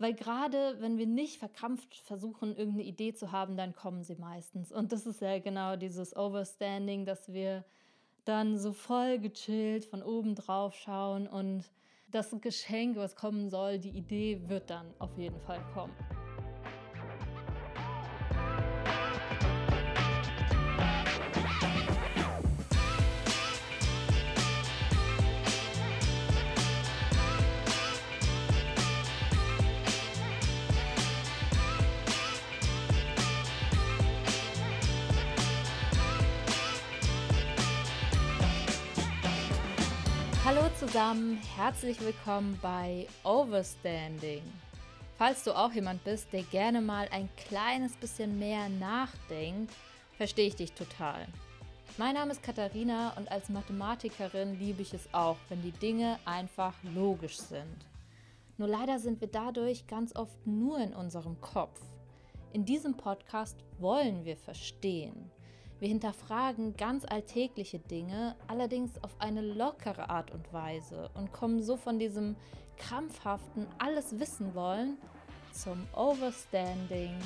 Weil gerade wenn wir nicht verkrampft versuchen, irgendeine Idee zu haben, dann kommen sie meistens. Und das ist ja genau dieses Overstanding, dass wir dann so voll gechillt von oben drauf schauen und das Geschenk, was kommen soll, die Idee wird dann auf jeden Fall kommen. Zusammen, herzlich willkommen bei Overstanding. Falls du auch jemand bist, der gerne mal ein kleines bisschen mehr nachdenkt, verstehe ich dich total. Mein Name ist Katharina und als Mathematikerin liebe ich es auch, wenn die Dinge einfach logisch sind. Nur leider sind wir dadurch ganz oft nur in unserem Kopf. In diesem Podcast wollen wir verstehen. Wir hinterfragen ganz alltägliche Dinge, allerdings auf eine lockere Art und Weise und kommen so von diesem krampfhaften alles wissen wollen zum Overstanding.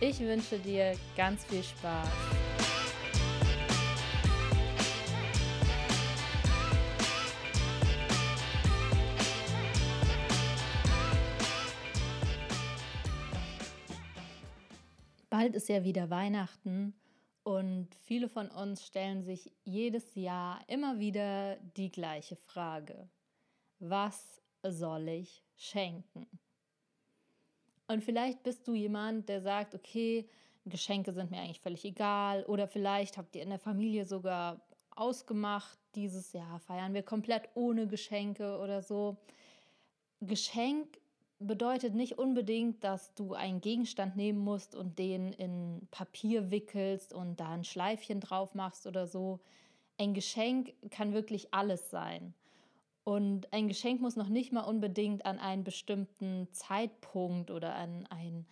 Ich wünsche dir ganz viel Spaß. Bald ist ja wieder Weihnachten und viele von uns stellen sich jedes Jahr immer wieder die gleiche Frage. Was soll ich schenken? Und vielleicht bist du jemand, der sagt, okay, Geschenke sind mir eigentlich völlig egal. Oder vielleicht habt ihr in der Familie sogar ausgemacht, dieses Jahr feiern wir komplett ohne Geschenke oder so. Geschenk bedeutet nicht unbedingt, dass du einen Gegenstand nehmen musst und den in Papier wickelst und da ein Schleifchen drauf machst oder so. Ein Geschenk kann wirklich alles sein. Und ein Geschenk muss noch nicht mal unbedingt an einen bestimmten Zeitpunkt oder an ein,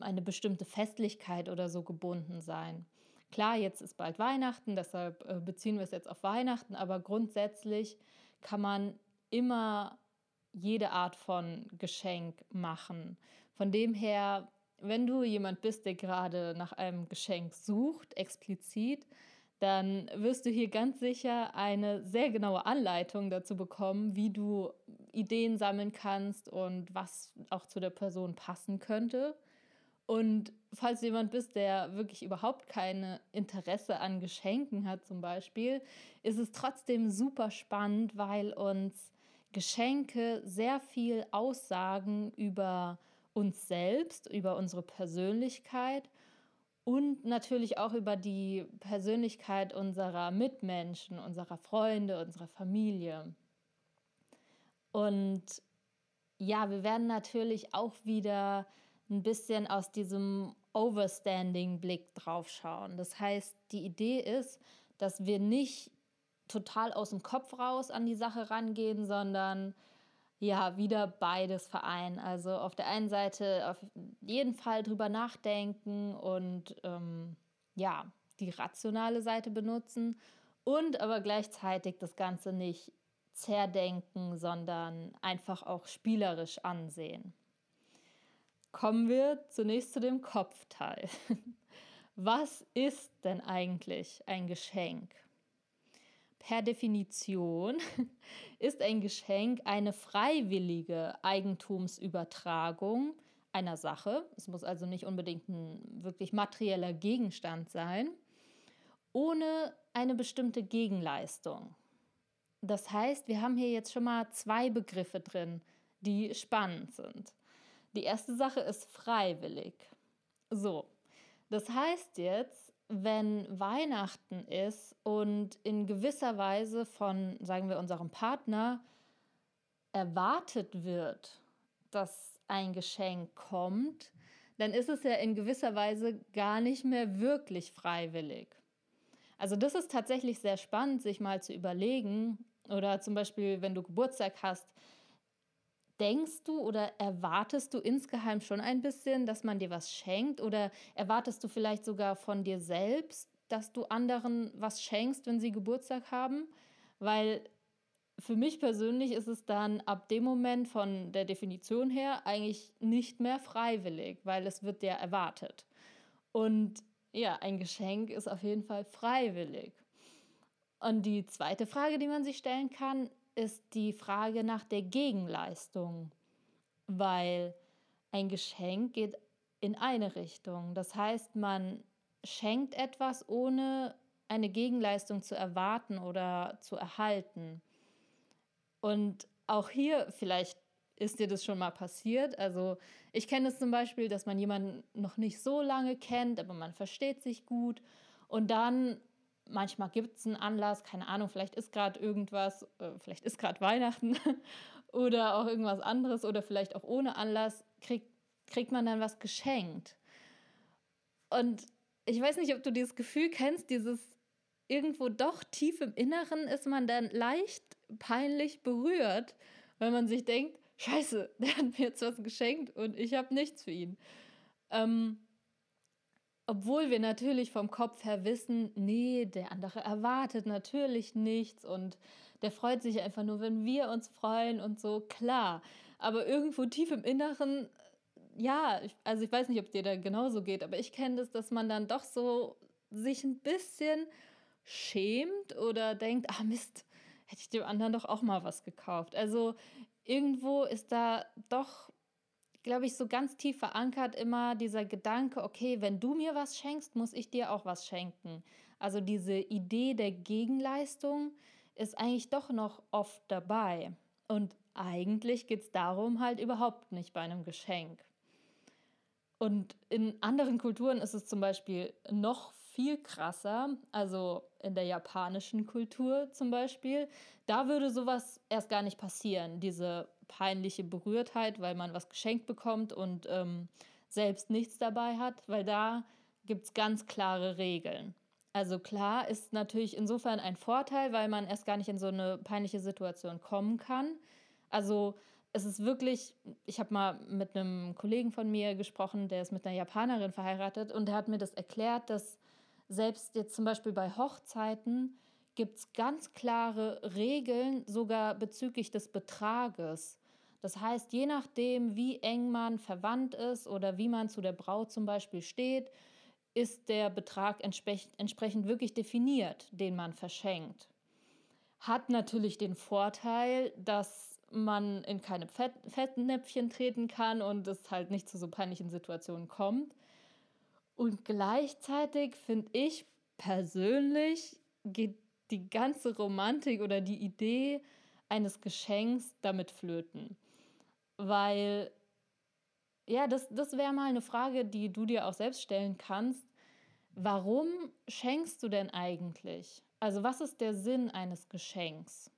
eine bestimmte Festlichkeit oder so gebunden sein. Klar, jetzt ist bald Weihnachten, deshalb äh, beziehen wir es jetzt auf Weihnachten, aber grundsätzlich kann man immer jede Art von Geschenk machen. Von dem her, wenn du jemand bist, der gerade nach einem Geschenk sucht, explizit, dann wirst du hier ganz sicher eine sehr genaue Anleitung dazu bekommen, wie du Ideen sammeln kannst und was auch zu der Person passen könnte. Und falls du jemand bist, der wirklich überhaupt keine Interesse an Geschenken hat zum Beispiel, ist es trotzdem super spannend, weil uns Geschenke sehr viel aussagen über uns selbst, über unsere Persönlichkeit und natürlich auch über die Persönlichkeit unserer Mitmenschen, unserer Freunde, unserer Familie. Und ja, wir werden natürlich auch wieder ein bisschen aus diesem Overstanding-Blick drauf schauen. Das heißt, die Idee ist, dass wir nicht total aus dem Kopf raus an die Sache rangehen, sondern ja, wieder beides vereinen. Also auf der einen Seite auf jeden Fall drüber nachdenken und ähm, ja, die rationale Seite benutzen und aber gleichzeitig das Ganze nicht zerdenken, sondern einfach auch spielerisch ansehen. Kommen wir zunächst zu dem Kopfteil. Was ist denn eigentlich ein Geschenk? Per Definition ist ein Geschenk eine freiwillige Eigentumsübertragung einer Sache. Es muss also nicht unbedingt ein wirklich materieller Gegenstand sein, ohne eine bestimmte Gegenleistung. Das heißt, wir haben hier jetzt schon mal zwei Begriffe drin, die spannend sind. Die erste Sache ist freiwillig. So, das heißt jetzt, wenn Weihnachten ist und in gewisser Weise von, sagen wir, unserem Partner erwartet wird, dass ein Geschenk kommt, dann ist es ja in gewisser Weise gar nicht mehr wirklich freiwillig. Also das ist tatsächlich sehr spannend, sich mal zu überlegen. Oder zum Beispiel, wenn du Geburtstag hast, denkst du oder erwartest du insgeheim schon ein bisschen, dass man dir was schenkt? Oder erwartest du vielleicht sogar von dir selbst, dass du anderen was schenkst, wenn sie Geburtstag haben? Weil für mich persönlich ist es dann ab dem Moment von der Definition her eigentlich nicht mehr freiwillig, weil es wird ja erwartet. Und ja, ein Geschenk ist auf jeden Fall freiwillig. Und die zweite Frage, die man sich stellen kann, ist die Frage nach der Gegenleistung, weil ein Geschenk geht in eine Richtung. Das heißt, man schenkt etwas, ohne eine Gegenleistung zu erwarten oder zu erhalten. Und auch hier, vielleicht ist dir das schon mal passiert. Also ich kenne es zum Beispiel, dass man jemanden noch nicht so lange kennt, aber man versteht sich gut. Und dann, manchmal gibt es einen Anlass, keine Ahnung, vielleicht ist gerade irgendwas, äh, vielleicht ist gerade Weihnachten oder auch irgendwas anderes oder vielleicht auch ohne Anlass, kriegt, kriegt man dann was geschenkt. Und ich weiß nicht, ob du dieses Gefühl kennst, dieses irgendwo doch tief im Inneren ist man dann leicht peinlich berührt, weil man sich denkt, scheiße, der hat mir jetzt was geschenkt und ich habe nichts für ihn. Ähm, obwohl wir natürlich vom Kopf her wissen, nee, der andere erwartet natürlich nichts und der freut sich einfach nur, wenn wir uns freuen und so, klar. Aber irgendwo tief im Inneren, ja, also ich weiß nicht, ob dir da genauso geht, aber ich kenne das, dass man dann doch so sich ein bisschen schämt oder denkt, ah Mist, hätte ich dem anderen doch auch mal was gekauft. Also irgendwo ist da doch, glaube ich, so ganz tief verankert immer dieser Gedanke, okay, wenn du mir was schenkst, muss ich dir auch was schenken. Also diese Idee der Gegenleistung ist eigentlich doch noch oft dabei. Und eigentlich geht es darum halt überhaupt nicht bei einem Geschenk. Und in anderen Kulturen ist es zum Beispiel noch viel krasser, also in der japanischen Kultur zum Beispiel, da würde sowas erst gar nicht passieren, diese peinliche Berührtheit, weil man was geschenkt bekommt und ähm, selbst nichts dabei hat, weil da gibt es ganz klare Regeln. Also klar ist natürlich insofern ein Vorteil, weil man erst gar nicht in so eine peinliche Situation kommen kann. Also es ist wirklich, ich habe mal mit einem Kollegen von mir gesprochen, der ist mit einer Japanerin verheiratet und der hat mir das erklärt, dass selbst jetzt zum Beispiel bei Hochzeiten gibt es ganz klare Regeln, sogar bezüglich des Betrages. Das heißt, je nachdem, wie eng man verwandt ist oder wie man zu der Braut zum Beispiel steht, ist der Betrag entsprechend wirklich definiert, den man verschenkt. Hat natürlich den Vorteil, dass man in keine Fettnäpfchen treten kann und es halt nicht zu so peinlichen Situationen kommt. Und gleichzeitig finde ich persönlich geht die ganze Romantik oder die Idee eines Geschenks damit flöten. Weil, ja, das, das wäre mal eine Frage, die du dir auch selbst stellen kannst. Warum schenkst du denn eigentlich? Also was ist der Sinn eines Geschenks?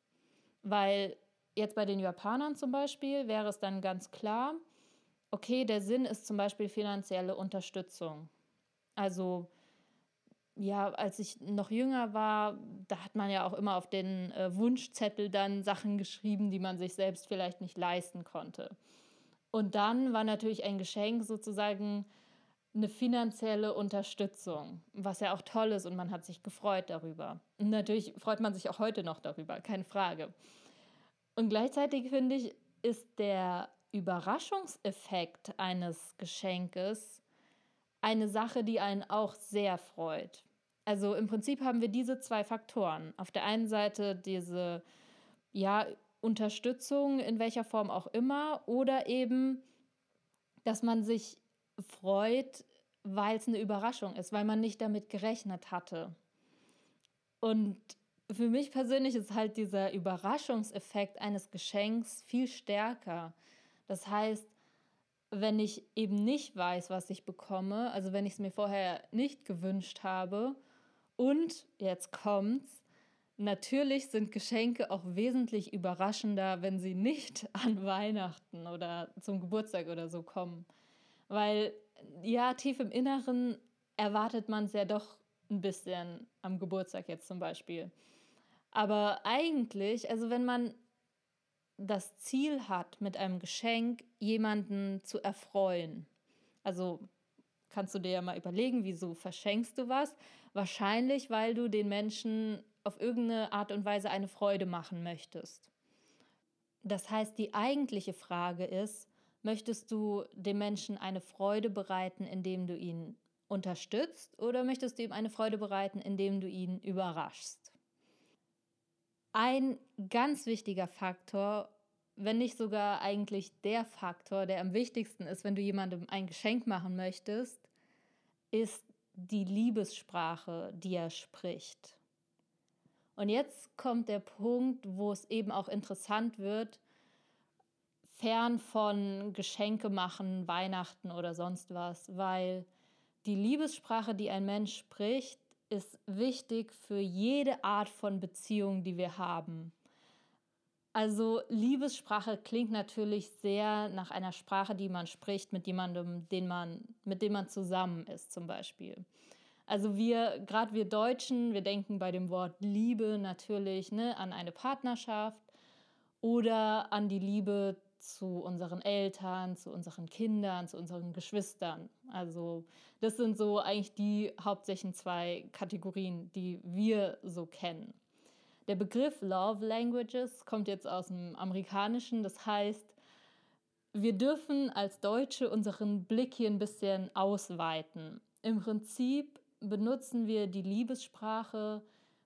Weil jetzt bei den Japanern zum Beispiel wäre es dann ganz klar, okay, der Sinn ist zum Beispiel finanzielle Unterstützung. Also ja, als ich noch jünger war, da hat man ja auch immer auf den äh, Wunschzettel dann Sachen geschrieben, die man sich selbst vielleicht nicht leisten konnte. Und dann war natürlich ein Geschenk sozusagen eine finanzielle Unterstützung, was ja auch toll ist und man hat sich gefreut darüber. Und natürlich freut man sich auch heute noch darüber, keine Frage. Und gleichzeitig finde ich, ist der Überraschungseffekt eines Geschenkes eine Sache, die einen auch sehr freut. Also im Prinzip haben wir diese zwei Faktoren. Auf der einen Seite diese ja, Unterstützung in welcher Form auch immer oder eben, dass man sich freut, weil es eine Überraschung ist, weil man nicht damit gerechnet hatte. Und für mich persönlich ist halt dieser Überraschungseffekt eines Geschenks viel stärker. Das heißt, wenn ich eben nicht weiß, was ich bekomme, also wenn ich es mir vorher nicht gewünscht habe und jetzt kommt's, natürlich sind Geschenke auch wesentlich überraschender, wenn sie nicht an Weihnachten oder zum Geburtstag oder so kommen. Weil ja, tief im Inneren erwartet man es ja doch ein bisschen am Geburtstag jetzt zum Beispiel. Aber eigentlich, also wenn man das Ziel hat, mit einem Geschenk jemanden zu erfreuen. Also kannst du dir ja mal überlegen, wieso verschenkst du was? Wahrscheinlich, weil du den Menschen auf irgendeine Art und Weise eine Freude machen möchtest. Das heißt, die eigentliche Frage ist, möchtest du dem Menschen eine Freude bereiten, indem du ihn unterstützt oder möchtest du ihm eine Freude bereiten, indem du ihn überraschst? Ein ganz wichtiger Faktor, wenn nicht sogar eigentlich der Faktor, der am wichtigsten ist, wenn du jemandem ein Geschenk machen möchtest, ist die Liebessprache, die er spricht. Und jetzt kommt der Punkt, wo es eben auch interessant wird, fern von Geschenke machen, Weihnachten oder sonst was, weil die Liebessprache, die ein Mensch spricht, ist wichtig für jede Art von Beziehung, die wir haben. Also Liebessprache klingt natürlich sehr nach einer Sprache, die man spricht mit jemandem, den man, mit dem man zusammen ist, zum Beispiel. Also wir, gerade wir Deutschen, wir denken bei dem Wort Liebe natürlich ne, an eine Partnerschaft oder an die Liebe zu unseren Eltern, zu unseren Kindern, zu unseren Geschwistern. Also das sind so eigentlich die hauptsächlichen zwei Kategorien, die wir so kennen. Der Begriff Love Languages kommt jetzt aus dem Amerikanischen. Das heißt, wir dürfen als Deutsche unseren Blick hier ein bisschen ausweiten. Im Prinzip benutzen wir die Liebessprache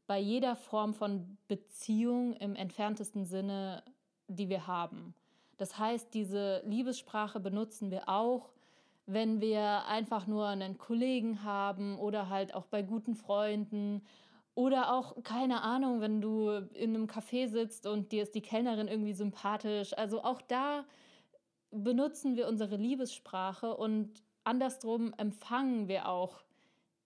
bei jeder Form von Beziehung im entferntesten Sinne, die wir haben. Das heißt, diese Liebessprache benutzen wir auch, wenn wir einfach nur einen Kollegen haben oder halt auch bei guten Freunden oder auch, keine Ahnung, wenn du in einem Café sitzt und dir ist die Kellnerin irgendwie sympathisch. Also auch da benutzen wir unsere Liebessprache und andersrum empfangen wir auch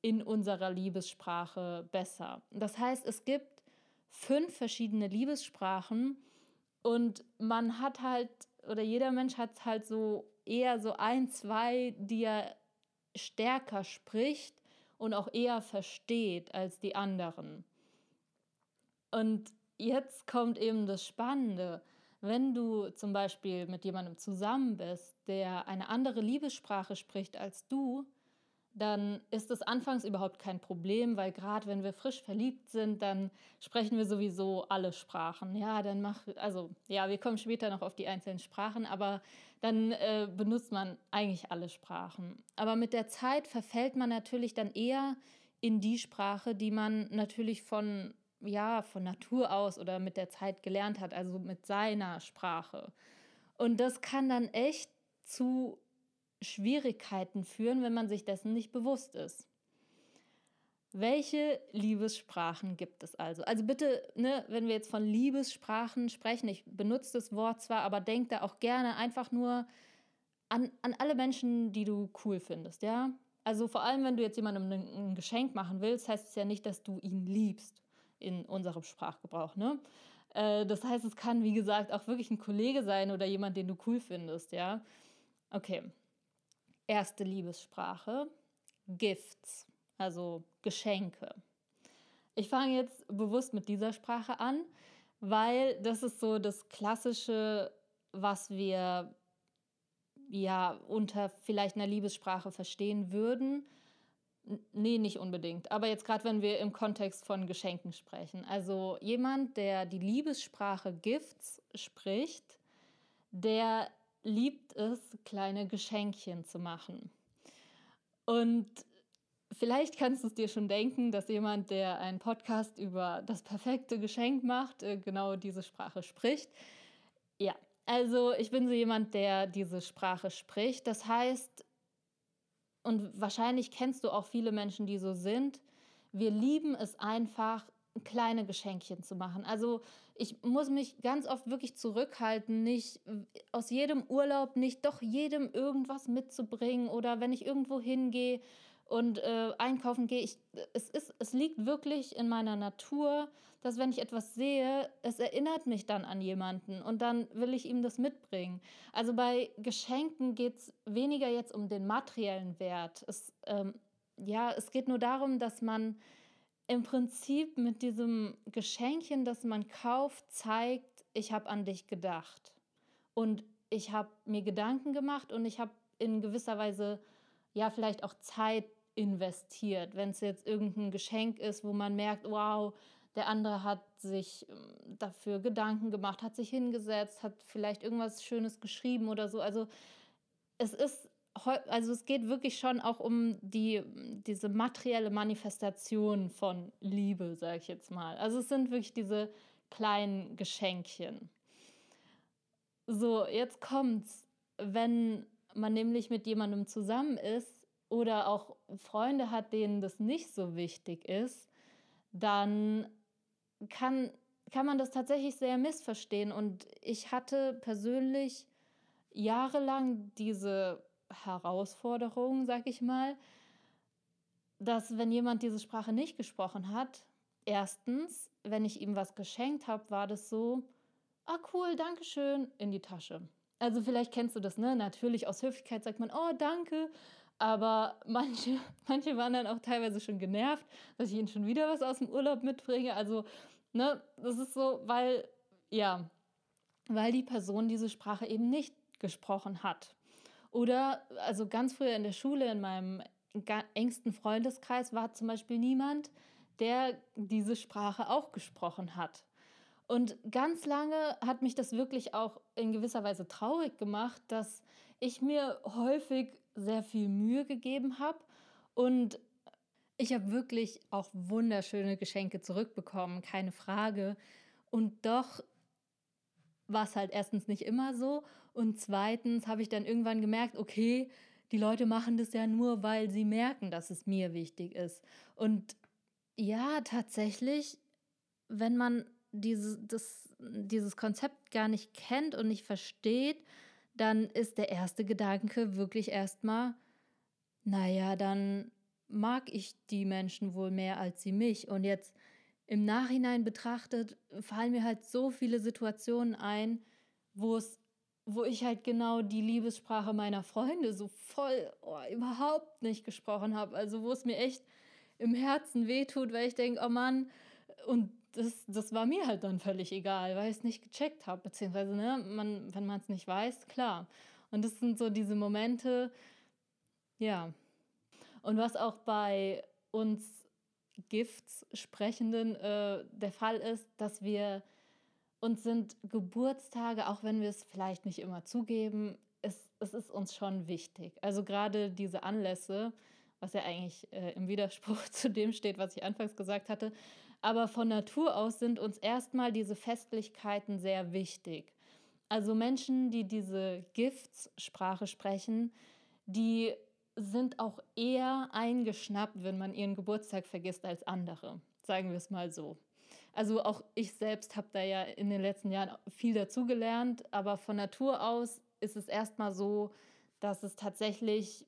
in unserer Liebessprache besser. Das heißt, es gibt fünf verschiedene Liebessprachen und man hat halt, oder jeder Mensch hat halt so eher so ein, zwei, die er stärker spricht und auch eher versteht als die anderen. Und jetzt kommt eben das Spannende. Wenn du zum Beispiel mit jemandem zusammen bist, der eine andere Liebessprache spricht als du, dann ist es anfangs überhaupt kein Problem, weil gerade wenn wir frisch verliebt sind, dann sprechen wir sowieso alle Sprachen. Ja, dann mach, also ja, wir kommen später noch auf die einzelnen Sprachen, aber dann äh, benutzt man eigentlich alle Sprachen. Aber mit der Zeit verfällt man natürlich dann eher in die Sprache, die man natürlich von ja, von Natur aus oder mit der Zeit gelernt hat, also mit seiner Sprache. Und das kann dann echt zu Schwierigkeiten führen, wenn man sich dessen nicht bewusst ist. Welche Liebessprachen gibt es also? Also bitte, ne, wenn wir jetzt von Liebessprachen sprechen, ich benutze das Wort zwar, aber denk da auch gerne einfach nur an, an alle Menschen, die du cool findest, ja? Also vor allem, wenn du jetzt jemandem ein, Geschenk machen willst, heißt es ja nicht, dass du ihn liebst in unserem Sprachgebrauch, ne? Äh, das heißt, es kann, wie gesagt, auch wirklich ein Kollege sein oder jemand, den du cool findest, ja? Okay, erste Liebessprache, Gifts, also Geschenke. Ich fange jetzt bewusst mit dieser Sprache an, weil das ist so das Klassische, was wir ja unter vielleicht einer Liebessprache verstehen würden. Nee, nicht unbedingt. Aber jetzt gerade, wenn wir im Kontext von Geschenken sprechen. Also jemand, der die Liebessprache Gifts spricht, der liebt es, kleine Geschenkchen zu machen. Und vielleicht kannst du es dir schon denken, dass jemand, der einen Podcast über das perfekte Geschenk macht, äh, genau diese Sprache spricht. Ja, also ich bin so jemand, der diese Sprache spricht. Das heißt, und wahrscheinlich kennst du auch viele Menschen, die so sind, wir lieben es einfach, kleine Geschenkchen zu machen. Also ich muss mich ganz oft wirklich zurückhalten, nicht aus jedem Urlaub nicht doch jedem irgendwas mitzubringen oder wenn ich irgendwo hingehe und äh, einkaufen gehe, ich, es, ist, es liegt wirklich in meiner Natur, dass wenn ich etwas sehe, es erinnert mich dann an jemanden und dann will ich ihm das mitbringen. Also bei Geschenken geht es weniger jetzt um den materiellen Wert. Es, ähm, ja, es geht nur darum, dass man im Prinzip mit diesem Geschenkchen, das man kauft, zeigt, ich habe an dich gedacht. Und ich habe mir Gedanken gemacht und ich habe in gewisser Weise ja vielleicht auch Zeit investiert. Wenn es jetzt irgendein Geschenk ist, wo man merkt, wow, der andere hat sich ähm, dafür Gedanken gemacht, hat sich hingesetzt, hat vielleicht irgendwas Schönes geschrieben oder so. Also es ist, also es geht wirklich schon auch um die, diese materielle Manifestation von Liebe, sage ich jetzt mal. Also es sind wirklich diese kleinen Geschenkchen. So, jetzt kommt's, wenn man nämlich mit jemandem zusammen ist oder auch Freunde hat, denen das nicht so wichtig ist, dann kann, kann man das tatsächlich sehr missverstehen. Und ich hatte persönlich jahrelang diese Herausforderung, sag ich mal, dass wenn jemand diese Sprache nicht gesprochen hat, erstens, wenn ich ihm was geschenkt habe, war das so, ah cool, danke schön, in die Tasche. Also vielleicht kennst du das, ne? Natürlich aus Höflichkeit sagt man, oh danke, aber manche, manche waren dann auch teilweise schon genervt, dass ich ihnen schon wieder was aus dem Urlaub mitbringe. Also, ne, das ist so, weil, ja, weil die Person diese Sprache eben nicht gesprochen hat. Oder, also ganz früher in der Schule, in meinem engsten Freundeskreis, war zum Beispiel niemand, der diese Sprache auch gesprochen hat. Und ganz lange hat mich das wirklich auch in gewisser Weise traurig gemacht, dass ich mir häufig sehr viel Mühe gegeben habe und ich habe wirklich auch wunderschöne Geschenke zurückbekommen, keine Frage. Und doch war es halt erstens nicht immer so und zweitens habe ich dann irgendwann gemerkt, okay, die Leute machen das ja nur, weil sie merken, dass es mir wichtig ist. Und ja, tatsächlich, wenn man diese, das, dieses Konzept gar nicht kennt und nicht versteht, dann ist der erste Gedanke wirklich erstmal, naja, dann mag ich die Menschen wohl mehr als sie mich. Und jetzt im Nachhinein betrachtet fallen mir halt so viele Situationen ein, wo es wo ich halt genau die Liebessprache meiner Freunde so voll oh, überhaupt nicht gesprochen habe. Also wo es mir echt im Herzen wehtut, weil ich denke, oh Mann, und das, das war mir halt dann völlig egal, weil ich es nicht gecheckt habe, beziehungsweise, ne, man, wenn man es nicht weiß, klar. Und das sind so diese Momente, ja. Und was auch bei uns Gifts-Sprechenden äh, der Fall ist, dass wir uns sind Geburtstage, auch wenn wir es vielleicht nicht immer zugeben, es, es ist uns schon wichtig. Also gerade diese Anlässe, was ja eigentlich äh, im Widerspruch zu dem steht, was ich anfangs gesagt hatte, aber von Natur aus sind uns erstmal diese Festlichkeiten sehr wichtig. Also Menschen, die diese Giftssprache sprechen, die sind auch eher eingeschnappt, wenn man ihren Geburtstag vergisst, als andere. Sagen wir es mal so. Also auch ich selbst habe da ja in den letzten Jahren viel dazugelernt, aber von Natur aus ist es erstmal so, dass es tatsächlich,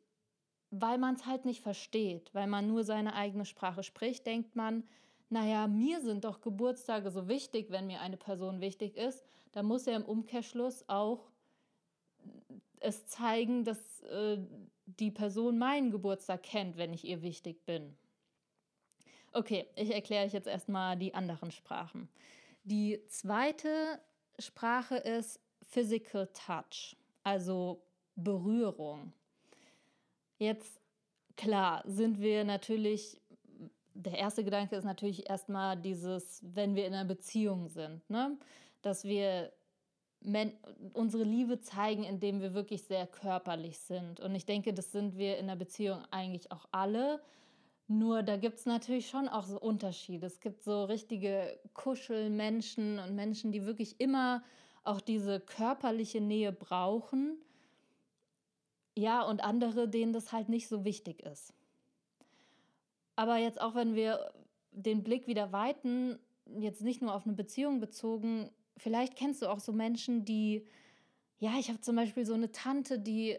weil man es halt nicht versteht, weil man nur seine eigene Sprache spricht, denkt man, naja, mir sind doch Geburtstage so wichtig, wenn mir eine Person wichtig ist, dann muss er im Umkehrschluss auch es zeigen, dass äh, die Person meinen Geburtstag kennt, wenn ich ihr wichtig bin. Okay, ich erkläre euch jetzt erstmal die anderen Sprachen. Die zweite Sprache ist Physical Touch, also Berührung. Jetzt, klar, sind wir natürlich der erste Gedanke ist natürlich erstmal dieses, wenn wir in einer Beziehung sind, ne? dass wir unsere Liebe zeigen, indem wir wirklich sehr körperlich sind. Und ich denke, das sind wir in der Beziehung eigentlich auch alle. Nur da gibt es natürlich schon auch so Unterschiede. Es gibt so richtige Kuschelmenschen und Menschen, die wirklich immer auch diese körperliche Nähe brauchen. Ja, und andere, denen das halt nicht so wichtig ist. Aber jetzt auch, wenn wir den Blick wieder weiten, jetzt nicht nur auf eine Beziehung bezogen, vielleicht kennst du auch so Menschen, die, ja, ich habe zum Beispiel so eine Tante, die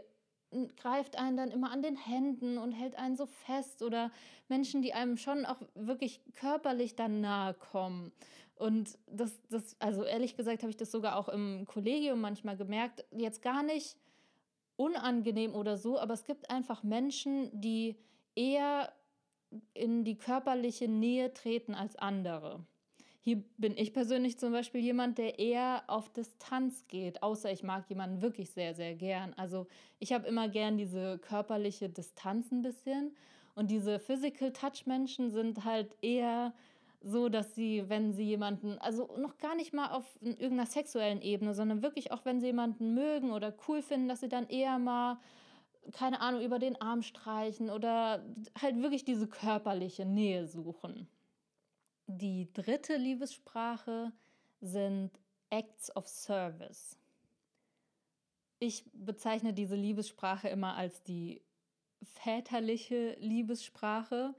greift einen dann immer an den Händen und hält einen so fest oder Menschen, die einem schon auch wirklich körperlich dann nahe kommen. Und das, das, also ehrlich gesagt, habe ich das sogar auch im Kollegium manchmal gemerkt, jetzt gar nicht unangenehm oder so, aber es gibt einfach Menschen, die eher in die körperliche Nähe treten als andere. Hier bin ich persönlich zum Beispiel jemand, der eher auf Distanz geht, außer ich mag jemanden wirklich sehr, sehr gern. Also ich habe immer gern diese körperliche Distanz ein bisschen und diese Physical Touch Menschen sind halt eher so, dass sie, wenn sie jemanden, also noch gar nicht mal auf irgendeiner sexuellen Ebene, sondern wirklich auch, wenn sie jemanden mögen oder cool finden, dass sie dann eher mal, keine Ahnung, über den Arm streichen oder halt wirklich diese körperliche Nähe suchen. Die dritte Liebessprache sind Acts of Service. Ich bezeichne diese Liebessprache immer als die väterliche Liebessprache,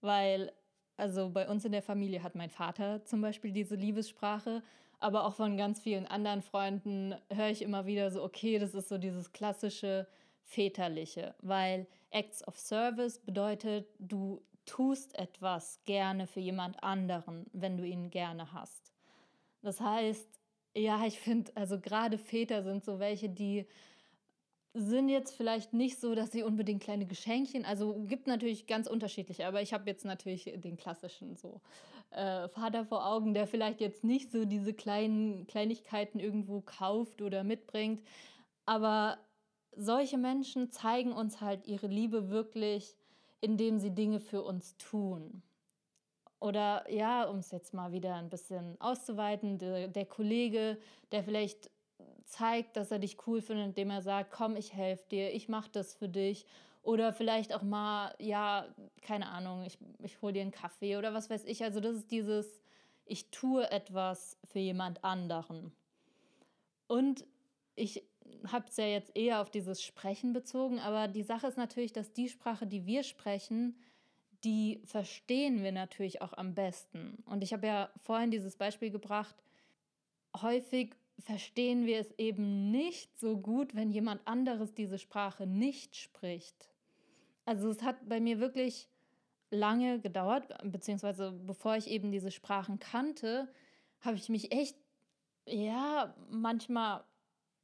weil also bei uns in der Familie hat mein Vater zum Beispiel diese Liebessprache, aber auch von ganz vielen anderen Freunden höre ich immer wieder so, okay, das ist so dieses klassische väterliche, weil Acts of Service bedeutet, du tust etwas gerne für jemand anderen, wenn du ihn gerne hast. Das heißt, ja, ich finde, also gerade Väter sind so welche, die sind jetzt vielleicht nicht so, dass sie unbedingt kleine Geschenkchen, also gibt natürlich ganz unterschiedliche, aber ich habe jetzt natürlich den klassischen so äh, Vater vor Augen, der vielleicht jetzt nicht so diese kleinen Kleinigkeiten irgendwo kauft oder mitbringt, aber solche Menschen zeigen uns halt ihre Liebe wirklich, indem sie Dinge für uns tun. Oder ja, um es jetzt mal wieder ein bisschen auszuweiten, der, der Kollege, der vielleicht zeigt, dass er dich cool findet, indem er sagt, komm, ich helfe dir, ich mache das für dich. Oder vielleicht auch mal, ja, keine Ahnung, ich, ich hole dir einen Kaffee oder was weiß ich. Also das ist dieses, ich tue etwas für jemand anderen. Und ich habe es ja jetzt eher auf dieses Sprechen bezogen, aber die Sache ist natürlich, dass die Sprache, die wir sprechen, die verstehen wir natürlich auch am besten. Und ich habe ja vorhin dieses Beispiel gebracht, häufig verstehen wir es eben nicht so gut, wenn jemand anderes diese Sprache nicht spricht. Also es hat bei mir wirklich lange gedauert, beziehungsweise bevor ich eben diese Sprachen kannte, habe ich mich echt, ja, manchmal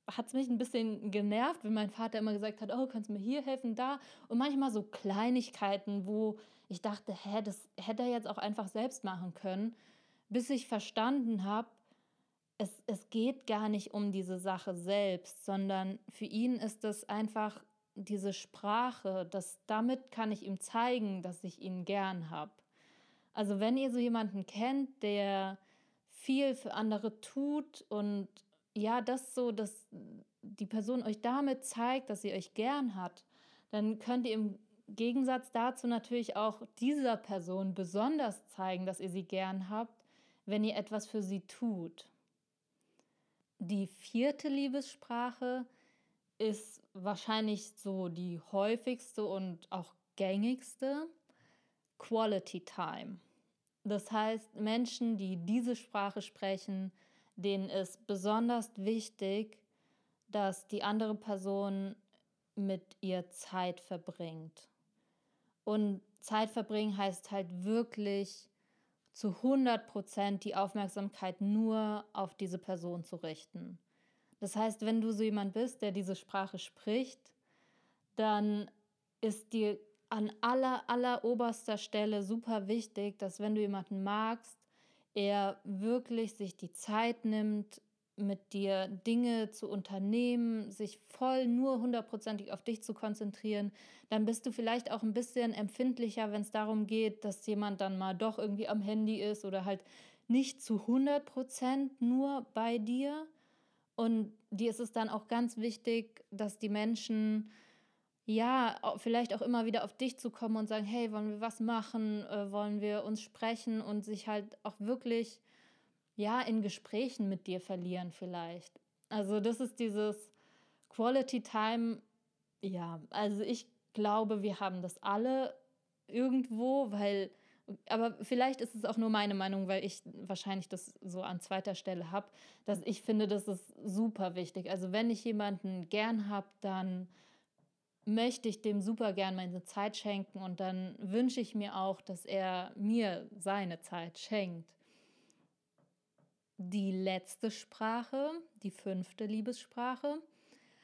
hat es mich ein bisschen genervt, wenn mein Vater immer gesagt hat, oh, kannst du mir hier helfen, da. Und manchmal so Kleinigkeiten, wo ich dachte, hä, das hätte er jetzt auch einfach selbst machen können, bis ich verstanden habe, es, es geht gar nicht um diese Sache selbst, sondern für ihn ist es einfach diese Sprache, dass damit kann ich ihm zeigen, dass ich ihn gern habe. Also wenn ihr so jemanden kennt, der viel für andere tut und ja, das so, dass die Person euch damit zeigt, dass sie euch gern hat, dann könnt ihr im Gegensatz dazu natürlich auch dieser Person besonders zeigen, dass ihr sie gern habt, wenn ihr etwas für sie tut. Die vierte Liebessprache ist wahrscheinlich so die häufigste und auch gängigste Quality Time. Das heißt, Menschen, die diese Sprache sprechen, denen ist besonders wichtig, dass die andere Person mit ihr Zeit verbringt. Und Zeit verbringen heißt halt wirklich zu 100 Prozent die Aufmerksamkeit nur auf diese Person zu richten. Das heißt, wenn du so jemand bist, der diese Sprache spricht, dann ist dir an aller, aller oberster Stelle super wichtig, dass wenn du jemanden magst, er wirklich sich die Zeit nimmt, mit dir Dinge zu unternehmen, sich voll nur hundertprozentig auf dich zu konzentrieren, dann bist du vielleicht auch ein bisschen empfindlicher, wenn es darum geht, dass jemand dann mal doch irgendwie am Handy ist oder halt nicht zu 100 Prozent nur bei dir. Und dir ist es dann auch ganz wichtig, dass die Menschen ja, vielleicht auch immer wieder auf dich zu kommen und sagen, hey, wollen wir was machen, äh, wollen wir uns sprechen und sich halt auch wirklich ja, in Gesprächen mit dir verlieren vielleicht. Also das ist dieses Quality Time, ja, also ich glaube, wir haben das alle irgendwo, weil, aber vielleicht ist es auch nur meine Meinung, weil ich wahrscheinlich das so an zweiter Stelle habe, dass ich finde, das ist super wichtig. Also wenn ich jemanden gern habe, dann möchte ich dem super gern meine Zeit schenken und dann wünsche ich mir auch, dass er mir seine Zeit schenkt. Die letzte Sprache, die fünfte Liebessprache,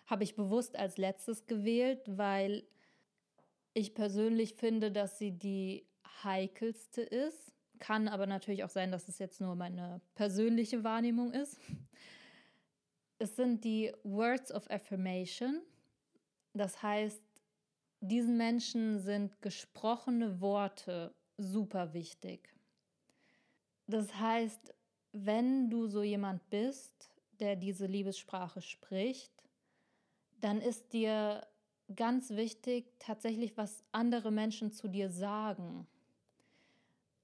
habe ich bewusst als letztes gewählt, weil ich persönlich finde, dass sie die heikelste ist. Kann aber natürlich auch sein, dass es jetzt nur meine persönliche Wahrnehmung ist. Es sind die Words of Affirmation. Das heißt, diesen Menschen sind gesprochene Worte super wichtig. Das heißt, wenn du so jemand bist, der diese Liebessprache spricht, dann ist dir ganz wichtig tatsächlich, was andere Menschen zu dir sagen.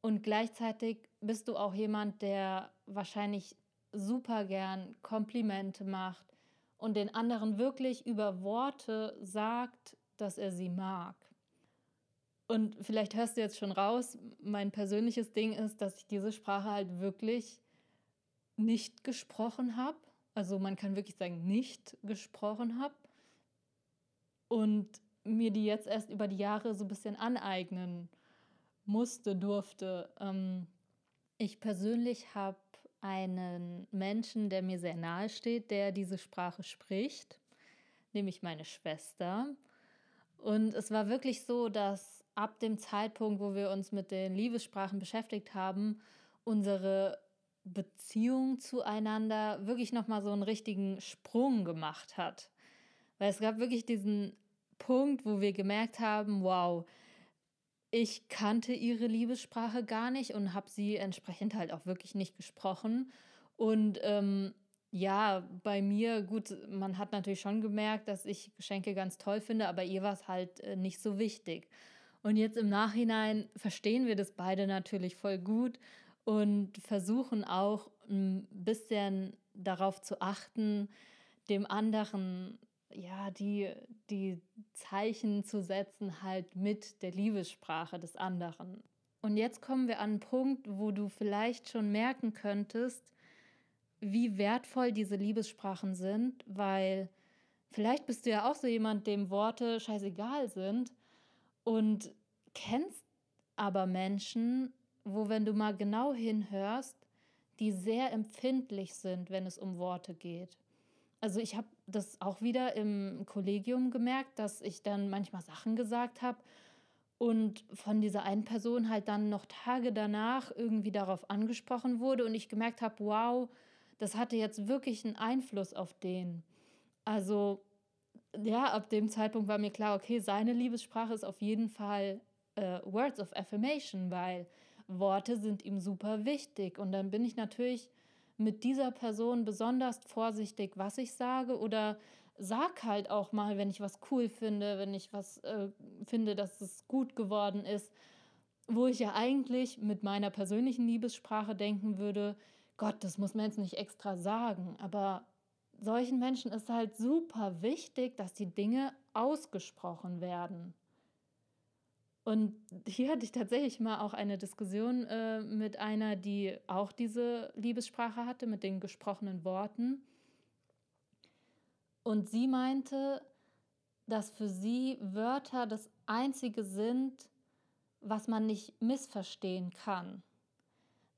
Und gleichzeitig bist du auch jemand, der wahrscheinlich super gern Komplimente macht und den anderen wirklich über Worte sagt, dass er sie mag. Und vielleicht hörst du jetzt schon raus, mein persönliches Ding ist, dass ich diese Sprache halt wirklich nicht gesprochen habe. Also man kann wirklich sagen, nicht gesprochen habe. Und mir die jetzt erst über die Jahre so ein bisschen aneignen musste, durfte. Ähm, ich persönlich habe einen Menschen, der mir sehr nahe steht, der diese Sprache spricht, nämlich meine Schwester. Und es war wirklich so, dass ab dem Zeitpunkt, wo wir uns mit den Liebessprachen beschäftigt haben, unsere Beziehung zueinander wirklich nochmal so einen richtigen Sprung gemacht hat. Weil es gab wirklich diesen Punkt, wo wir gemerkt haben, wow, ich kannte ihre Liebessprache gar nicht und habe sie entsprechend halt auch wirklich nicht gesprochen. Und ähm, ja, bei mir, gut, man hat natürlich schon gemerkt, dass ich Geschenke ganz toll finde, aber ihr war es halt äh, nicht so wichtig. Und jetzt im Nachhinein verstehen wir das beide natürlich voll gut und versuchen auch ein bisschen darauf zu achten, dem anderen ja, die, die Zeichen zu setzen, halt mit der Liebessprache des anderen. Und jetzt kommen wir an einen Punkt, wo du vielleicht schon merken könntest, wie wertvoll diese Liebessprachen sind, weil vielleicht bist du ja auch so jemand, dem Worte scheißegal sind und kennst aber Menschen, wo, wenn du mal genau hinhörst, die sehr empfindlich sind, wenn es um Worte geht. Also ich habe das auch wieder im Kollegium gemerkt, dass ich dann manchmal Sachen gesagt habe und von dieser einen Person halt dann noch Tage danach irgendwie darauf angesprochen wurde und ich gemerkt habe, wow, das hatte jetzt wirklich einen Einfluss auf den. Also ja, ab dem Zeitpunkt war mir klar, okay, seine Liebessprache ist auf jeden Fall äh, Words of Affirmation, weil Worte sind ihm super wichtig. Und dann bin ich natürlich mit dieser Person besonders vorsichtig, was ich sage oder sag halt auch mal, wenn ich was cool finde, wenn ich was äh, finde, dass es gut geworden ist, wo ich ja eigentlich mit meiner persönlichen Liebessprache denken würde, Gott, das muss man jetzt nicht extra sagen, aber solchen Menschen ist halt super wichtig, dass die Dinge ausgesprochen werden. Und hier hatte ich tatsächlich mal auch eine Diskussion äh, mit einer, die auch diese Liebessprache hatte, mit den gesprochenen Worten. Und sie meinte, dass für sie Wörter das Einzige sind, was man nicht missverstehen kann.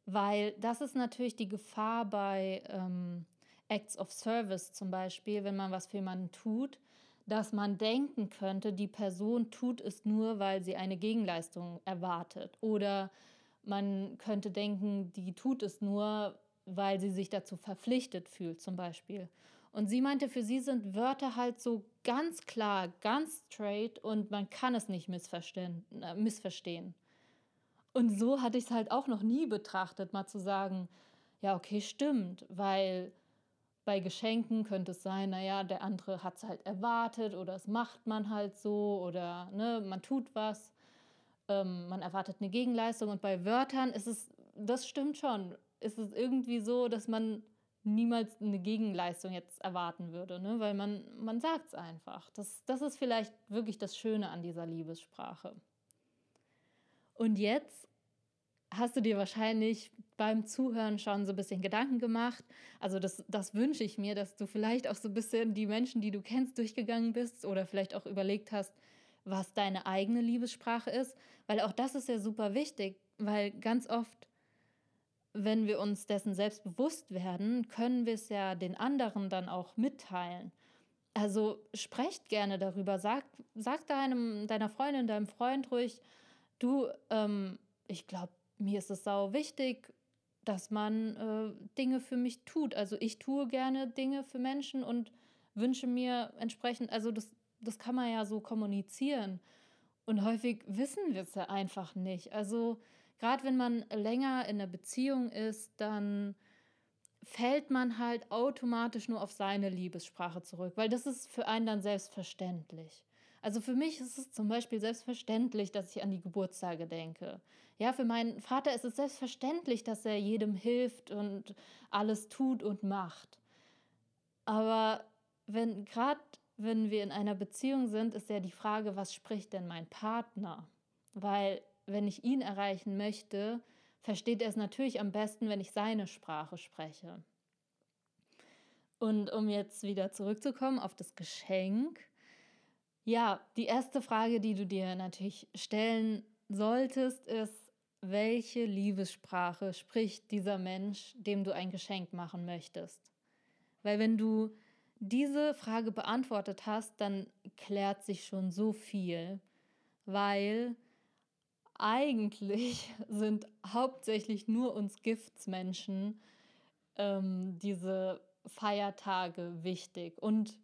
Weil das ist natürlich die Gefahr bei ähm, Acts of Service zum Beispiel, wenn man was für jemanden tut, dass man denken könnte, die Person tut es nur, weil sie eine Gegenleistung erwartet. Oder man könnte denken, die tut es nur, weil sie sich dazu verpflichtet fühlt, zum Beispiel. Und sie meinte, für sie sind Wörter halt so ganz klar, ganz straight und man kann es nicht missverstehen. Äh, missverstehen. Und so hatte ich es halt auch noch nie betrachtet, mal zu sagen, ja, okay, stimmt, weil bei Geschenken könnte es sein, naja, der andere hat es halt erwartet oder es macht man halt so oder ne, man tut was, ähm, man erwartet eine Gegenleistung und bei Wörtern ist es, das stimmt schon, ist es irgendwie so, dass man niemals eine Gegenleistung jetzt erwarten würde, ne? weil man, man sagt es einfach. Das, das ist vielleicht wirklich das Schöne an dieser Liebessprache. Und jetzt hast du dir wahrscheinlich beim Zuhören schon so ein bisschen Gedanken gemacht. Also das, das wünsche ich mir, dass du vielleicht auch so ein bisschen die Menschen, die du kennst, durchgegangen bist oder vielleicht auch überlegt hast, was deine eigene Liebessprache ist. Weil auch das ist ja super wichtig, weil ganz oft, wenn wir uns dessen selbst bewusst werden, können wir es ja den anderen dann auch mitteilen. Also sprecht gerne darüber. Sag, sag deinem, deiner Freundin, deinem Freund ruhig, du, ähm, ich glaube, mir ist es sau wichtig, dass man äh, Dinge für mich tut. Also ich tue gerne Dinge für Menschen und wünsche mir entsprechend, also das, das kann man ja so kommunizieren. Und häufig wissen wir es ja einfach nicht. Also gerade wenn man länger in einer Beziehung ist, dann fällt man halt automatisch nur auf seine Liebessprache zurück, weil das ist für einen dann selbstverständlich. Also für mich ist es zum Beispiel selbstverständlich, dass ich an die Geburtstage denke. Ja, für meinen Vater ist es selbstverständlich, dass er jedem hilft und alles tut und macht. Aber wenn gerade wenn wir in einer Beziehung sind, ist ja die Frage, was spricht denn mein Partner? Weil wenn ich ihn erreichen möchte, versteht er es natürlich am besten, wenn ich seine Sprache spreche. Und um jetzt wieder zurückzukommen auf das Geschenk, ja, die erste Frage, die du dir natürlich stellen solltest, ist, welche Liebessprache spricht dieser Mensch, dem du ein Geschenk machen möchtest? Weil wenn du diese Frage beantwortet hast, dann klärt sich schon so viel, weil eigentlich sind hauptsächlich nur uns Giftsmenschen ähm, diese Feiertage wichtig und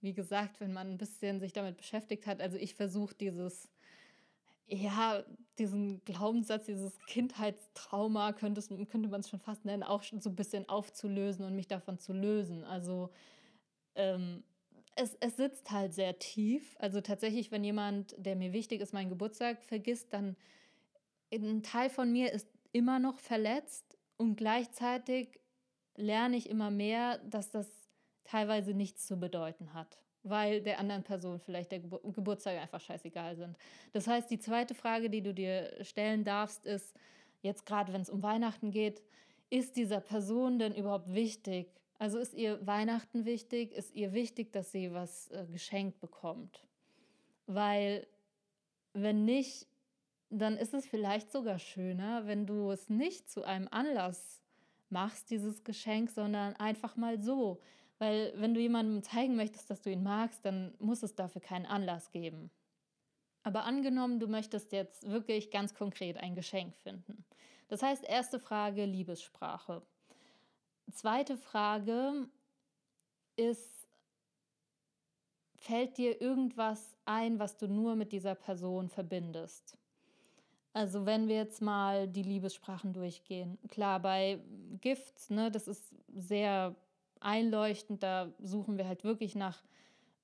wie gesagt, wenn man ein bisschen sich damit beschäftigt hat, also ich versuche dieses, ja, diesen Glaubenssatz, dieses Kindheitstrauma, könnte, es, könnte man es schon fast nennen, auch so ein bisschen aufzulösen und mich davon zu lösen. Also ähm, es, es sitzt halt sehr tief. Also tatsächlich, wenn jemand, der mir wichtig ist, meinen Geburtstag vergisst, dann ein Teil von mir ist immer noch verletzt und gleichzeitig lerne ich immer mehr, dass das teilweise nichts zu bedeuten hat, weil der anderen Person vielleicht der Gebur Geburtstag einfach scheißegal sind. Das heißt, die zweite Frage, die du dir stellen darfst, ist, jetzt gerade wenn es um Weihnachten geht, ist dieser Person denn überhaupt wichtig? Also ist ihr Weihnachten wichtig? Ist ihr wichtig, dass sie was äh, geschenkt bekommt? Weil wenn nicht, dann ist es vielleicht sogar schöner, wenn du es nicht zu einem Anlass machst, dieses Geschenk, sondern einfach mal so. Weil wenn du jemandem zeigen möchtest, dass du ihn magst, dann muss es dafür keinen Anlass geben. Aber angenommen, du möchtest jetzt wirklich ganz konkret ein Geschenk finden. Das heißt, erste Frage, Liebessprache. Zweite Frage ist, fällt dir irgendwas ein, was du nur mit dieser Person verbindest? Also wenn wir jetzt mal die Liebessprachen durchgehen. Klar, bei Gifts, ne, das ist sehr einleuchtend. Da suchen wir halt wirklich nach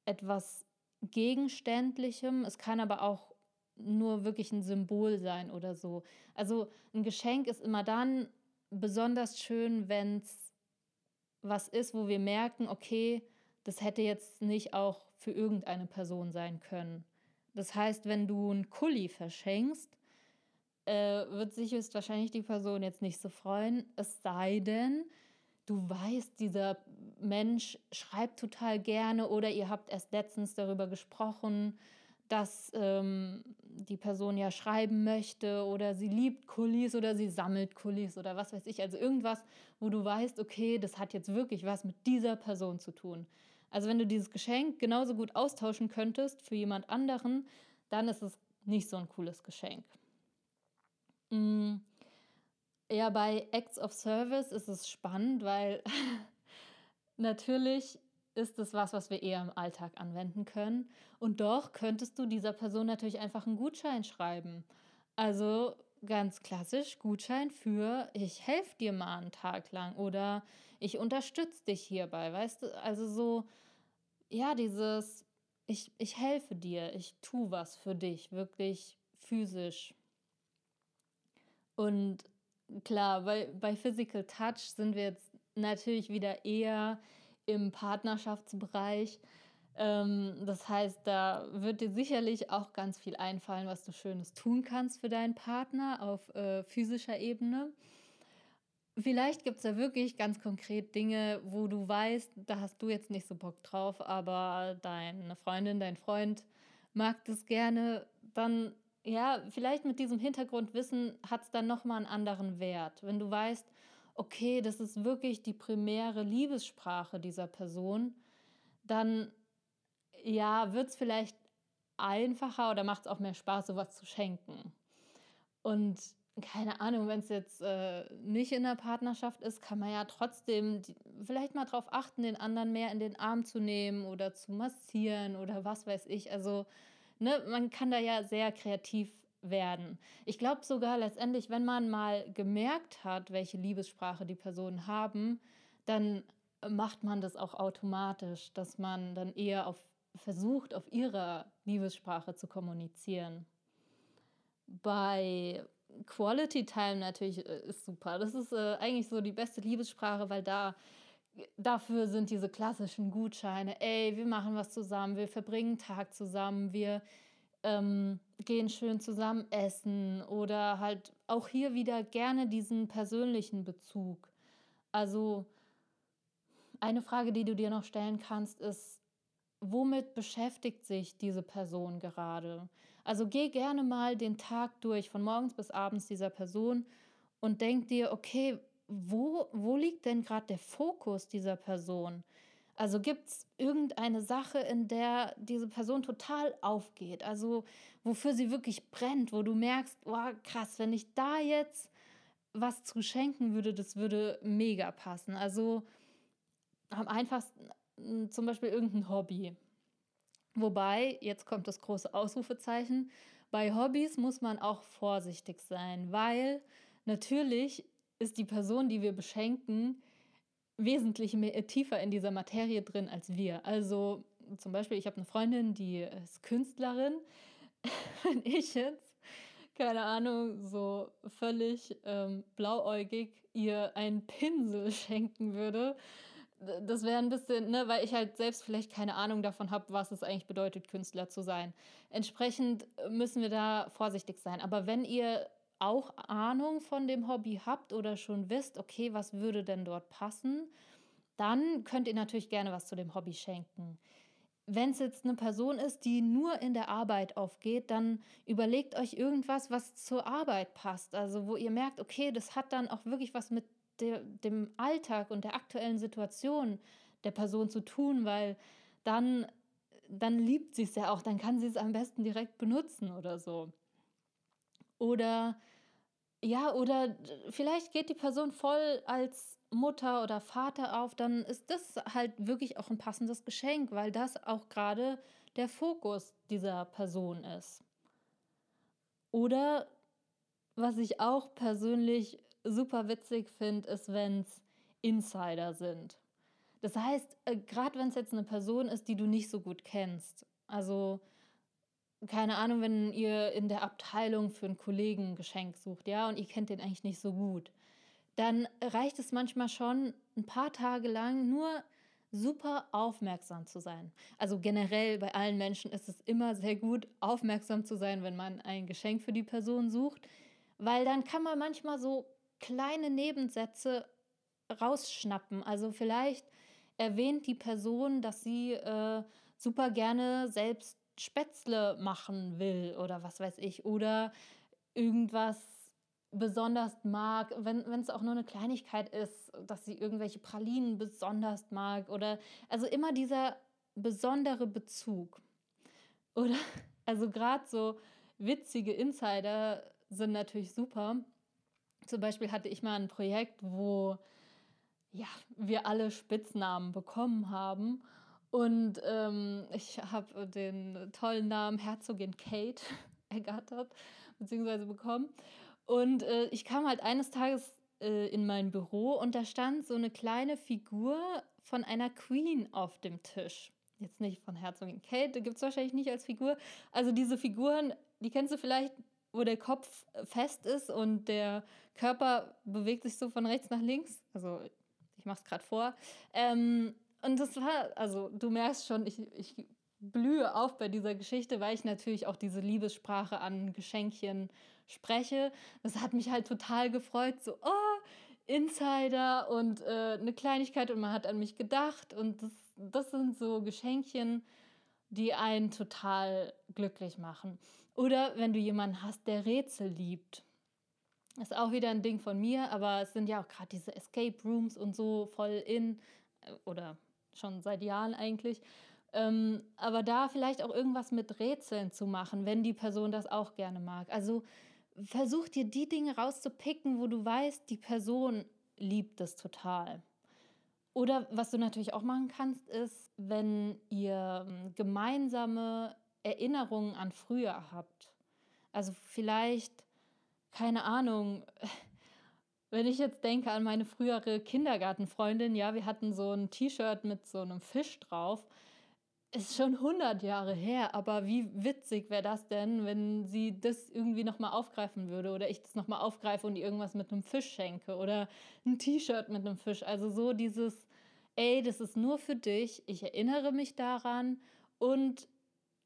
etwas Gegenständlichem. Es kann aber auch nur wirklich ein Symbol sein oder so. Also ein Geschenk ist immer dann besonders schön, wenn es was ist, wo wir merken, okay, das hätte jetzt nicht auch für irgendeine Person sein können. Das heißt, wenn du einen Kuli verschenkst, äh, wird sich höchstwahrscheinlich die Person jetzt nicht so freuen, es sei denn, du weißt, dieser Mensch schreibt total gerne oder ihr habt erst letztens darüber gesprochen, dass ähm, die Person ja schreiben möchte oder sie liebt Kulis oder sie sammelt Kulis oder was weiß ich. Also irgendwas, wo du weißt, okay, das hat jetzt wirklich was mit dieser Person zu tun. Also wenn du dieses Geschenk genauso gut austauschen könntest für jemand anderen, dann ist es nicht so ein cooles Geschenk. Mhm. Ja, bei Acts of Service ist es spannend, weil natürlich ist es was, was wir eher im Alltag anwenden können. Und doch könntest du dieser Person natürlich einfach einen Gutschein schreiben. Also ganz klassisch Gutschein für ich helfe dir mal einen Tag lang oder ich unterstütze dich hierbei, weißt du? Also so, ja, dieses ich, ich helfe dir, ich tue was für dich, wirklich physisch. Und klar, bei, bei Physical Touch sind wir jetzt natürlich wieder eher im Partnerschaftsbereich. Ähm, das heißt, da wird dir sicherlich auch ganz viel einfallen, was du Schönes tun kannst für deinen Partner auf äh, physischer Ebene. Vielleicht gibt es da wirklich ganz konkret Dinge, wo du weißt, da hast du jetzt nicht so Bock drauf, aber deine Freundin, dein Freund mag das gerne, dann ja, vielleicht mit diesem Hintergrundwissen hat es dann nochmal einen anderen Wert. Wenn du weißt, okay, das ist wirklich die primäre Liebessprache dieser Person, dann ja, wird es vielleicht einfacher oder macht es auch mehr Spaß, sowas zu schenken. Und keine Ahnung, wenn es jetzt äh, nicht in der Partnerschaft ist, kann man ja trotzdem die, vielleicht mal darauf achten, den anderen mehr in den Arm zu nehmen oder zu massieren oder was weiß ich. Also ne, man kann da ja sehr kreativ werden. Ich glaube sogar letztendlich, wenn man mal gemerkt hat, welche Liebessprache die Personen haben, dann macht man das auch automatisch, dass man dann eher auf, versucht, auf ihrer Liebessprache zu kommunizieren. Bei Quality Time natürlich äh, ist super. Das ist äh, eigentlich so die beste Liebessprache, weil da dafür sind diese klassischen Gutscheine. Ey, wir machen was zusammen, wir verbringen Tag zusammen, wir ähm, gehen schön zusammen essen oder halt auch hier wieder gerne diesen persönlichen Bezug. Also eine Frage, die du dir noch stellen kannst, ist, womit beschäftigt sich diese Person gerade? Also geh gerne mal den Tag durch, von morgens bis abends dieser Person und denk dir, okay, wo, wo liegt denn gerade der Fokus dieser Person? Also gibt es irgendeine Sache, in der diese Person total aufgeht, also wofür sie wirklich brennt, wo du merkst, oh, krass, wenn ich da jetzt was zu schenken würde, das würde mega passen. Also am einfachsten hm, zum Beispiel irgendein Hobby. Wobei, jetzt kommt das große Ausrufezeichen, bei Hobbys muss man auch vorsichtig sein, weil natürlich ist die Person, die wir beschenken, wesentlich mehr, tiefer in dieser Materie drin als wir. Also zum Beispiel, ich habe eine Freundin, die ist Künstlerin. Wenn ich jetzt, keine Ahnung, so völlig ähm, blauäugig ihr einen Pinsel schenken würde, das wäre ein bisschen, ne, weil ich halt selbst vielleicht keine Ahnung davon habe, was es eigentlich bedeutet, Künstler zu sein. Entsprechend müssen wir da vorsichtig sein. Aber wenn ihr auch Ahnung von dem Hobby habt oder schon wisst, okay, was würde denn dort passen, dann könnt ihr natürlich gerne was zu dem Hobby schenken. Wenn es jetzt eine Person ist, die nur in der Arbeit aufgeht, dann überlegt euch irgendwas, was zur Arbeit passt. Also wo ihr merkt, okay, das hat dann auch wirklich was mit de dem Alltag und der aktuellen Situation der Person zu tun, weil dann, dann liebt sie es ja auch, dann kann sie es am besten direkt benutzen oder so. Oder ja, oder vielleicht geht die Person voll als Mutter oder Vater auf, dann ist das halt wirklich auch ein passendes Geschenk, weil das auch gerade der Fokus dieser Person ist. Oder was ich auch persönlich super witzig finde, ist, wenn es Insider sind. Das heißt, äh, gerade wenn es jetzt eine Person ist, die du nicht so gut kennst, also keine Ahnung, wenn ihr in der Abteilung für einen Kollegen ein Geschenk sucht, ja, und ihr kennt den eigentlich nicht so gut, dann reicht es manchmal schon, ein paar Tage lang nur super aufmerksam zu sein. Also generell bei allen Menschen ist es immer sehr gut, aufmerksam zu sein, wenn man ein Geschenk für die Person sucht, weil dann kann man manchmal so kleine Nebensätze rausschnappen. Also vielleicht erwähnt die Person, dass sie äh, super gerne selbst Spätzle machen will oder was weiß ich. Oder irgendwas besonders mag, wenn es auch nur eine Kleinigkeit ist, dass sie irgendwelche Pralinen besonders mag. Oder also immer dieser besondere Bezug. Oder also gerade so witzige Insider sind natürlich super. Zum Beispiel hatte ich mal ein Projekt, wo ja, wir alle Spitznamen bekommen haben. Und ähm, ich habe den tollen Namen Herzogin Kate ergattert, beziehungsweise bekommen. Und äh, ich kam halt eines Tages äh, in mein Büro und da stand so eine kleine Figur von einer Queen auf dem Tisch. Jetzt nicht von Herzogin Kate, gibt es wahrscheinlich nicht als Figur. Also diese Figuren, die kennst du vielleicht, wo der Kopf fest ist und der Körper bewegt sich so von rechts nach links. Also ich mache es gerade vor. Ähm, und das war, also du merkst schon, ich, ich blühe auf bei dieser Geschichte, weil ich natürlich auch diese Liebessprache an Geschenkchen spreche. Das hat mich halt total gefreut, so, oh, Insider und äh, eine Kleinigkeit und man hat an mich gedacht. Und das, das sind so Geschenkchen, die einen total glücklich machen. Oder wenn du jemanden hast, der Rätsel liebt. Ist auch wieder ein Ding von mir, aber es sind ja auch gerade diese Escape Rooms und so voll in äh, oder schon seit Jahren eigentlich. Ähm, aber da vielleicht auch irgendwas mit Rätseln zu machen, wenn die Person das auch gerne mag. Also versuch dir die Dinge rauszupicken, wo du weißt, die Person liebt es total. Oder was du natürlich auch machen kannst, ist, wenn ihr ähm, gemeinsame Erinnerungen an früher habt. Also vielleicht, keine Ahnung, wenn ich jetzt denke an meine frühere Kindergartenfreundin, ja, wir hatten so ein T-Shirt mit so einem Fisch drauf. Ist schon 100 Jahre her, aber wie witzig wäre das denn, wenn sie das irgendwie nochmal aufgreifen würde oder ich das nochmal aufgreife und ihr irgendwas mit einem Fisch schenke oder ein T-Shirt mit einem Fisch. Also so dieses, ey, das ist nur für dich, ich erinnere mich daran und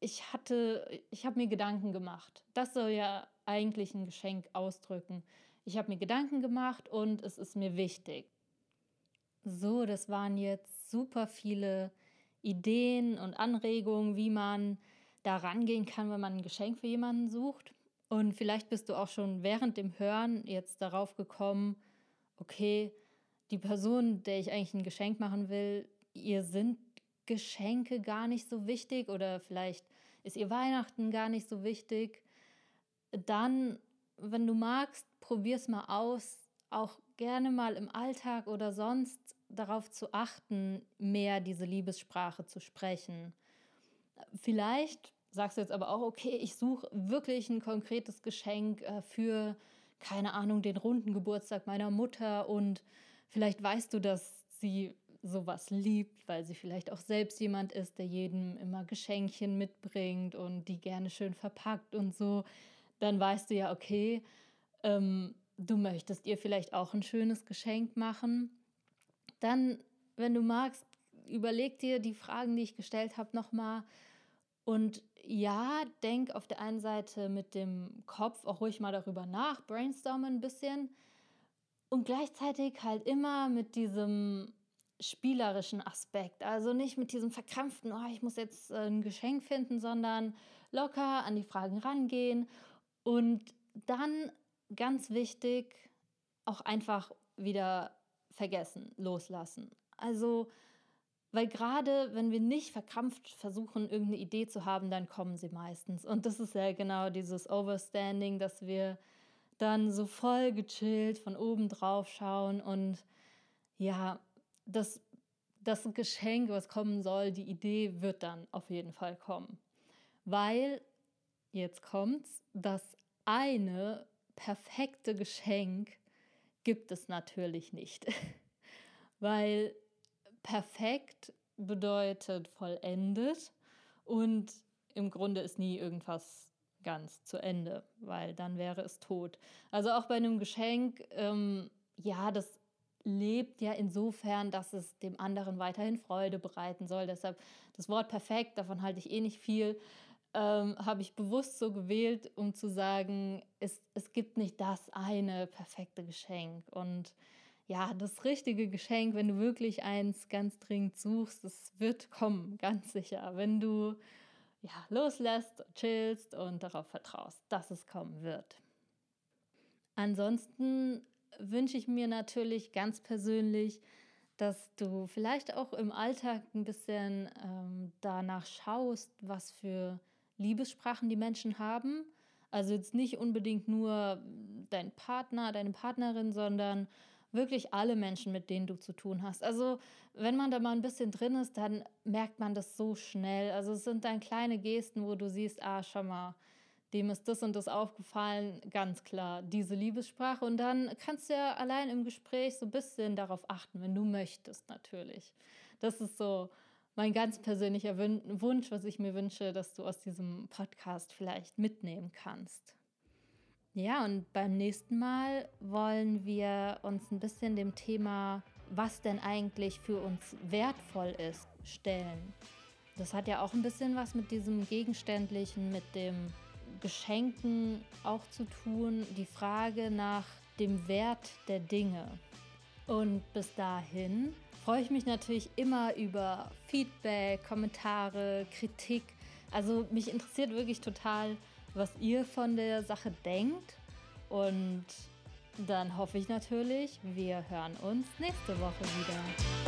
ich hatte, ich habe mir Gedanken gemacht. Das soll ja eigentlich ein Geschenk ausdrücken. Ich habe mir Gedanken gemacht und es ist mir wichtig. So, das waren jetzt super viele Ideen und Anregungen, wie man da rangehen kann, wenn man ein Geschenk für jemanden sucht. Und vielleicht bist du auch schon während dem Hören jetzt darauf gekommen, okay, die Person, der ich eigentlich ein Geschenk machen will, ihr sind Geschenke gar nicht so wichtig oder vielleicht ist ihr Weihnachten gar nicht so wichtig, dann, wenn du magst, probier's mal aus, auch gerne mal im Alltag oder sonst darauf zu achten, mehr diese Liebessprache zu sprechen. Vielleicht sagst du jetzt aber auch, okay, ich suche wirklich ein konkretes Geschenk äh, für, keine Ahnung, den runden Geburtstag meiner Mutter und vielleicht weißt du, dass sie sowas liebt, weil sie vielleicht auch selbst jemand ist, der jedem immer Geschenkchen mitbringt und die gerne schön verpackt und so, dann weißt du ja, okay, ähm, du möchtest ihr vielleicht auch ein schönes Geschenk machen. Dann, wenn du magst, überleg dir die Fragen, die ich gestellt habe, nochmal. Und ja, denk auf der einen Seite mit dem Kopf auch ruhig mal darüber nach, brainstormen ein bisschen. Und gleichzeitig halt immer mit diesem spielerischen Aspekt. Also nicht mit diesem verkrampften, oh, ich muss jetzt äh, ein Geschenk finden, sondern locker an die Fragen rangehen und dann ganz wichtig auch einfach wieder vergessen, loslassen. Also, weil gerade wenn wir nicht verkrampft versuchen, irgendeine Idee zu haben, dann kommen sie meistens. Und das ist ja genau dieses Overstanding, dass wir dann so voll gechillt von oben drauf schauen und ja, das, das Geschenk, was kommen soll, die Idee wird dann auf jeden Fall kommen. Weil, jetzt kommt's, das eine perfekte Geschenk gibt es natürlich nicht. Weil perfekt bedeutet vollendet und im Grunde ist nie irgendwas ganz zu Ende, weil dann wäre es tot. Also auch bei einem Geschenk, ähm, ja, das lebt ja insofern, dass es dem anderen weiterhin Freude bereiten soll. Deshalb das Wort perfekt, davon halte ich eh nicht viel, ähm, habe ich bewusst so gewählt, um zu sagen, es, es gibt nicht das eine perfekte Geschenk. Und ja, das richtige Geschenk, wenn du wirklich eins ganz dringend suchst, es wird kommen, ganz sicher. Wenn du ja, loslässt, chillst und darauf vertraust, dass es kommen wird. Ansonsten wünsche ich mir natürlich ganz persönlich, dass du vielleicht auch im Alltag ein bisschen ähm, danach schaust, was für Liebessprachen die Menschen haben. Also jetzt nicht unbedingt nur dein Partner, deine Partnerin, sondern wirklich alle Menschen, mit denen du zu tun hast. Also wenn man da mal ein bisschen drin ist, dann merkt man das so schnell. Also es sind dann kleine Gesten, wo du siehst, ah, schau mal, dem ist das und das aufgefallen, ganz klar, diese Liebessprache. Und dann kannst du ja allein im Gespräch so ein bisschen darauf achten, wenn du möchtest, natürlich. Das ist so mein ganz persönlicher Wunsch, was ich mir wünsche, dass du aus diesem Podcast vielleicht mitnehmen kannst. Ja, und beim nächsten Mal wollen wir uns ein bisschen dem Thema, was denn eigentlich für uns wertvoll ist, stellen. Das hat ja auch ein bisschen was mit diesem Gegenständlichen, mit dem Geschenken auch zu tun. Die Frage nach dem Wert der Dinge. Und bis dahin freue ich mich natürlich immer über Feedback, Kommentare, Kritik. Also mich interessiert wirklich total, was ihr von der Sache denkt. Und dann hoffe ich natürlich, wir hören uns nächste Woche wieder.